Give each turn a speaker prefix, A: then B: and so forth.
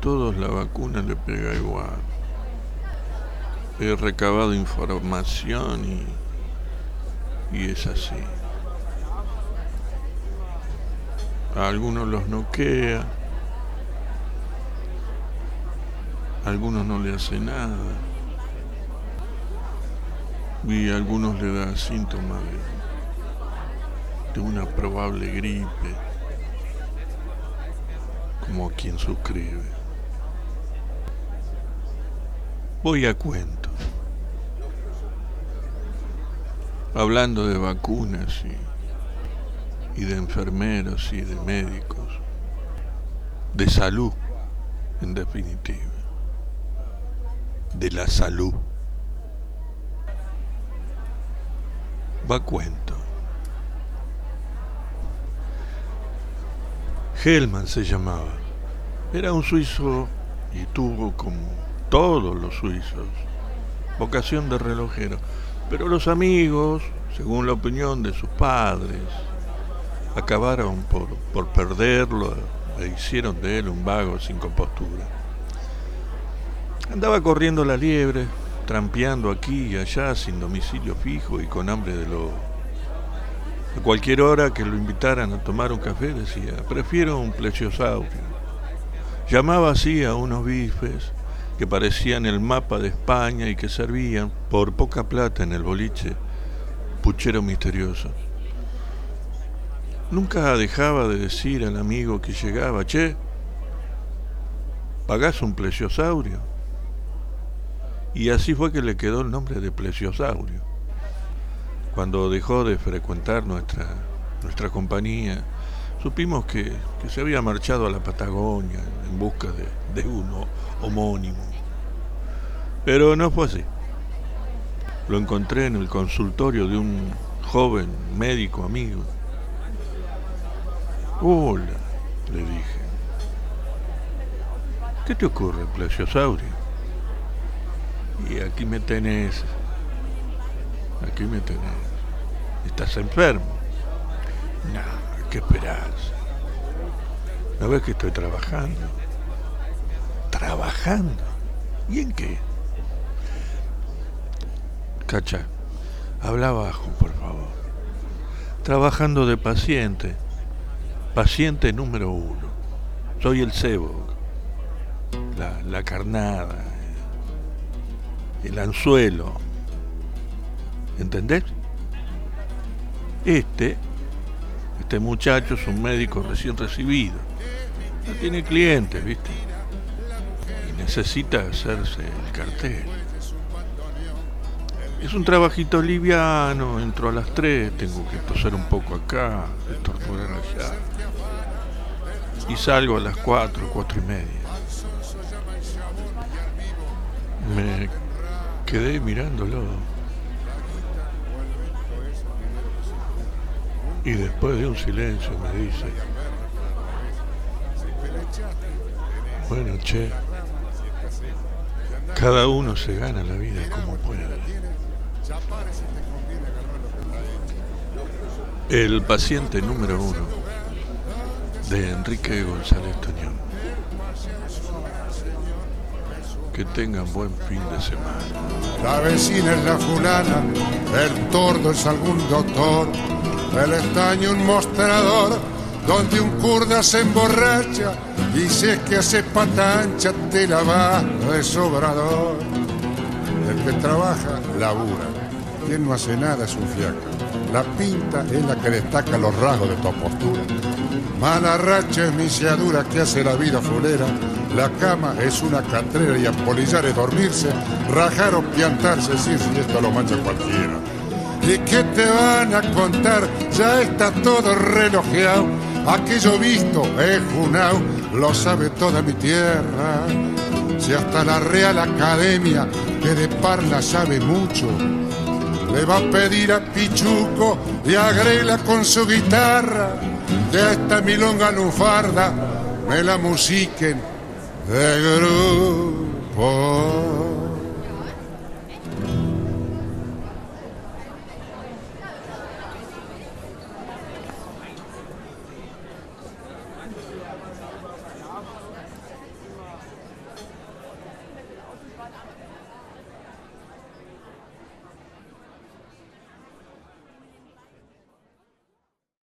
A: todos la vacuna le pega igual. He recabado información y, y es así. A algunos los noquea, a algunos no le hace nada y a algunos le da síntomas de una probable gripe, como quien suscribe. Voy a cuento. Hablando de vacunas y, de enfermeros y de médicos, de salud en definitiva, de la salud. Va cuento. Hellman se llamaba. Era un suizo y tuvo como todos los suizos vocación de relojero. Pero los amigos, según la opinión de sus padres, acabaron por, por perderlo e hicieron de él un vago sin compostura. Andaba corriendo la liebre, trampeando aquí y allá sin domicilio fijo y con hambre de lobo. A cualquier hora que lo invitaran a tomar un café decía, prefiero un plesiosaurio. Llamaba así a unos bifes que parecían el mapa de España y que servían, por poca plata en el boliche, puchero misterioso. Nunca dejaba de decir al amigo que llegaba, che, ¿pagás un plesiosaurio? Y así fue que le quedó el nombre de plesiosaurio. Cuando dejó de frecuentar nuestra, nuestra compañía, supimos que, que se había marchado a la Patagonia en busca de, de uno homónimo. Pero no fue así. Lo encontré en el consultorio de un joven médico amigo. Hola, le dije. ¿Qué te ocurre, plesiosaurio? Y aquí me tenés. Aquí me tenés. ¿Estás enfermo? No, ¿qué esperás? ¿No ves que estoy trabajando? ¿Trabajando? ¿Y en qué? Cacha, habla bajo, por favor. Trabajando de paciente. Paciente número uno. Soy el cebo. La, la carnada, el anzuelo. ¿Entendés? Este, este muchacho es un médico recién recibido. No tiene clientes, ¿viste? Y necesita hacerse el cartel. Es un trabajito liviano, entro a las 3, tengo que toser un poco acá, estornudar allá. Y salgo a las 4, 4 y media. Me quedé mirándolo. Y después de un silencio me dice, bueno, che, cada uno se gana la vida como puede. El paciente número uno de Enrique González Toñón. Que tengan buen fin de semana.
B: La vecina es la fulana, el tordo es algún doctor, el estaño un mostrador donde un kurda se emborracha y si es que hace patancha te la va de sobrador. El que trabaja, labura. Quien no hace nada es un fiaca. La pinta es la que destaca los rasgos de tu postura. Mala racha es misiadura que hace la vida fulera. La cama es una catrera y apolillar es dormirse, rajar o piantarse, sí, si esto lo mancha cualquiera. ¿Y qué te van a contar? Ya está todo relojeado. Aquello visto es junao, lo sabe toda mi tierra. Si hasta la Real Academia, que de parla sabe mucho, le va a pedir a Pichuco y a Grela con su guitarra, de esta milonga lufarda me la musiquen de grupo.